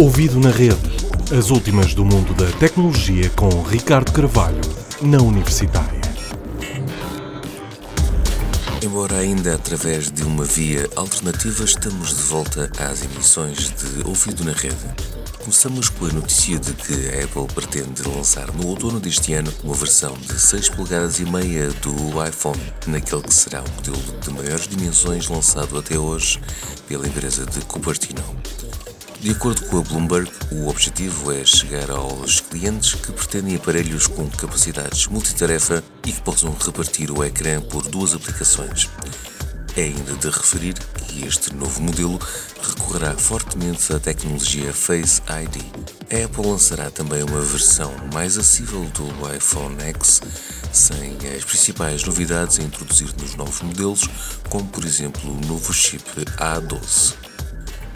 Ouvido na rede. As últimas do mundo da tecnologia com Ricardo Carvalho, na Universitária. Embora ainda através de uma via alternativa, estamos de volta às emissões de Ouvido na Rede. Começamos com a notícia de que a Apple pretende lançar no outono deste ano uma versão de 6 polegadas e meia do iPhone, naquele que será o modelo de maiores dimensões lançado até hoje pela empresa de Cupertino. De acordo com a Bloomberg, o objetivo é chegar aos clientes que pretendem aparelhos com capacidades multitarefa e que possam repartir o ecrã por duas aplicações. É ainda de referir que este novo modelo recorrerá fortemente à tecnologia Face ID. A Apple lançará também uma versão mais acessível do iPhone X, sem as principais novidades a introduzir nos novos modelos, como por exemplo o novo chip A12.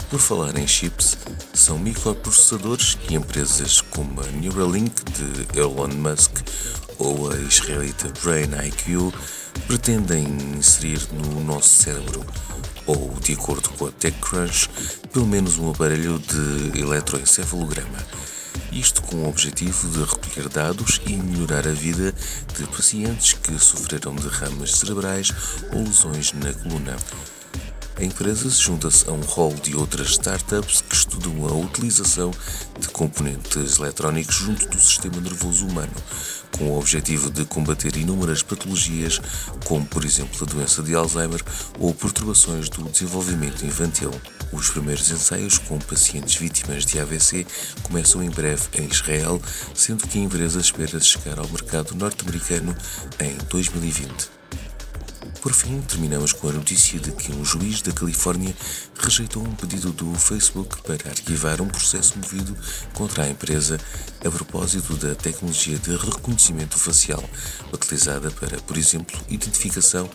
Por falar em chips, são microprocessadores que empresas como a Neuralink de Elon Musk ou a israelita Brain IQ pretendem inserir no nosso cérebro, ou, de acordo com a TechCrunch, pelo menos um aparelho de eletroencefalograma. Isto com o objetivo de recolher dados e melhorar a vida de pacientes que sofreram derrames cerebrais ou lesões na coluna. A empresa se junta-se a um rol de outras startups que estudam a utilização de componentes eletrónicos junto do sistema nervoso humano, com o objetivo de combater inúmeras patologias, como por exemplo a doença de Alzheimer ou perturbações do desenvolvimento infantil. Os primeiros ensaios com pacientes vítimas de AVC começam em breve em Israel, sendo que a empresa espera chegar ao mercado norte-americano em 2020. Por fim, terminamos com a notícia de que um juiz da Califórnia rejeitou um pedido do Facebook para arquivar um processo movido contra a empresa a propósito da tecnologia de reconhecimento facial utilizada para, por exemplo, identificação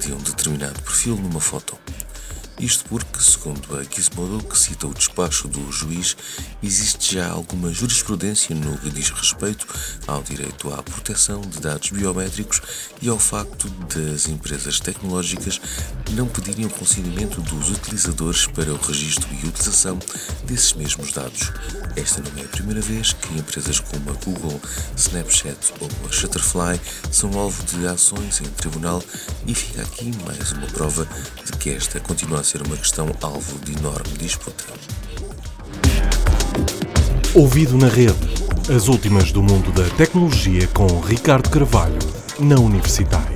de um determinado perfil numa foto. Isto porque, segundo a Gizmodo, que cita o despacho do juiz, existe já alguma jurisprudência no que diz respeito ao direito à proteção de dados biométricos e ao facto das empresas tecnológicas não pedirem o consentimento dos utilizadores para o registro e utilização desses mesmos dados. Esta não é a primeira vez que empresas como a Google, Snapchat ou a Shutterfly são alvo de ações em tribunal e fica aqui mais uma prova de que esta continua a ser uma questão alvo de enorme disputa. Ouvido na rede. As últimas do mundo da tecnologia com Ricardo Carvalho, na Universitária.